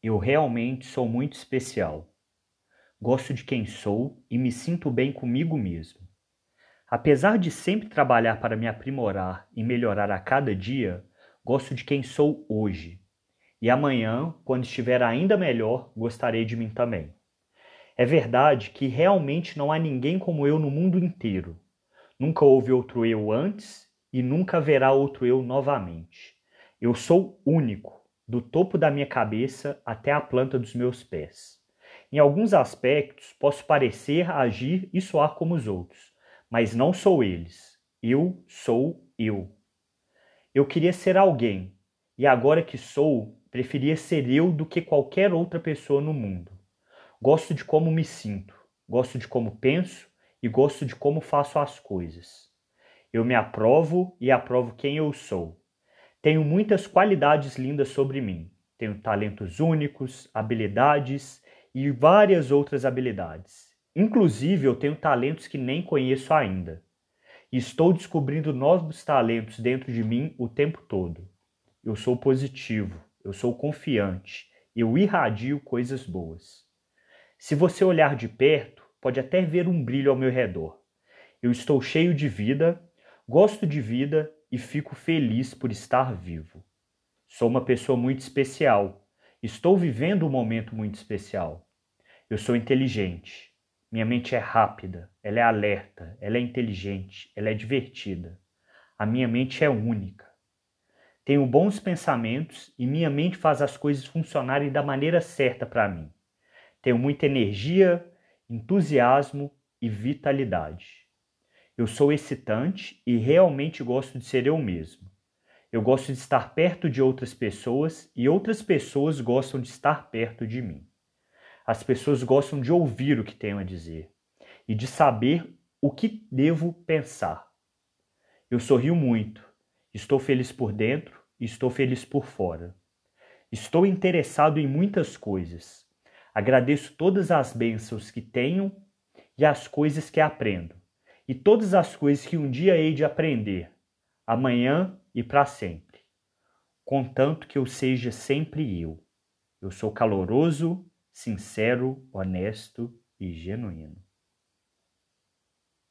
Eu realmente sou muito especial. Gosto de quem sou e me sinto bem comigo mesmo. Apesar de sempre trabalhar para me aprimorar e melhorar a cada dia, gosto de quem sou hoje. E amanhã, quando estiver ainda melhor, gostarei de mim também. É verdade que realmente não há ninguém como eu no mundo inteiro. Nunca houve outro eu antes e nunca haverá outro eu novamente. Eu sou único do topo da minha cabeça até a planta dos meus pés. Em alguns aspectos, posso parecer, agir e soar como os outros, mas não sou eles. Eu sou eu. Eu queria ser alguém, e agora que sou, preferia ser eu do que qualquer outra pessoa no mundo. Gosto de como me sinto, gosto de como penso e gosto de como faço as coisas. Eu me aprovo e aprovo quem eu sou. Tenho muitas qualidades lindas sobre mim. Tenho talentos únicos, habilidades e várias outras habilidades. Inclusive, eu tenho talentos que nem conheço ainda. Estou descobrindo novos talentos dentro de mim o tempo todo. Eu sou positivo, eu sou confiante, eu irradio coisas boas. Se você olhar de perto, pode até ver um brilho ao meu redor. Eu estou cheio de vida, gosto de vida e fico feliz por estar vivo. Sou uma pessoa muito especial. Estou vivendo um momento muito especial. Eu sou inteligente. Minha mente é rápida, ela é alerta, ela é inteligente, ela é divertida. A minha mente é única. Tenho bons pensamentos e minha mente faz as coisas funcionarem da maneira certa para mim. Tenho muita energia, entusiasmo e vitalidade. Eu sou excitante e realmente gosto de ser eu mesmo. Eu gosto de estar perto de outras pessoas e outras pessoas gostam de estar perto de mim. As pessoas gostam de ouvir o que tenho a dizer e de saber o que devo pensar. Eu sorrio muito, estou feliz por dentro e estou feliz por fora. Estou interessado em muitas coisas. Agradeço todas as bênçãos que tenho e as coisas que aprendo e todas as coisas que um dia hei de aprender, amanhã e para sempre, contanto que eu seja sempre eu. Eu sou caloroso, sincero, honesto e genuíno.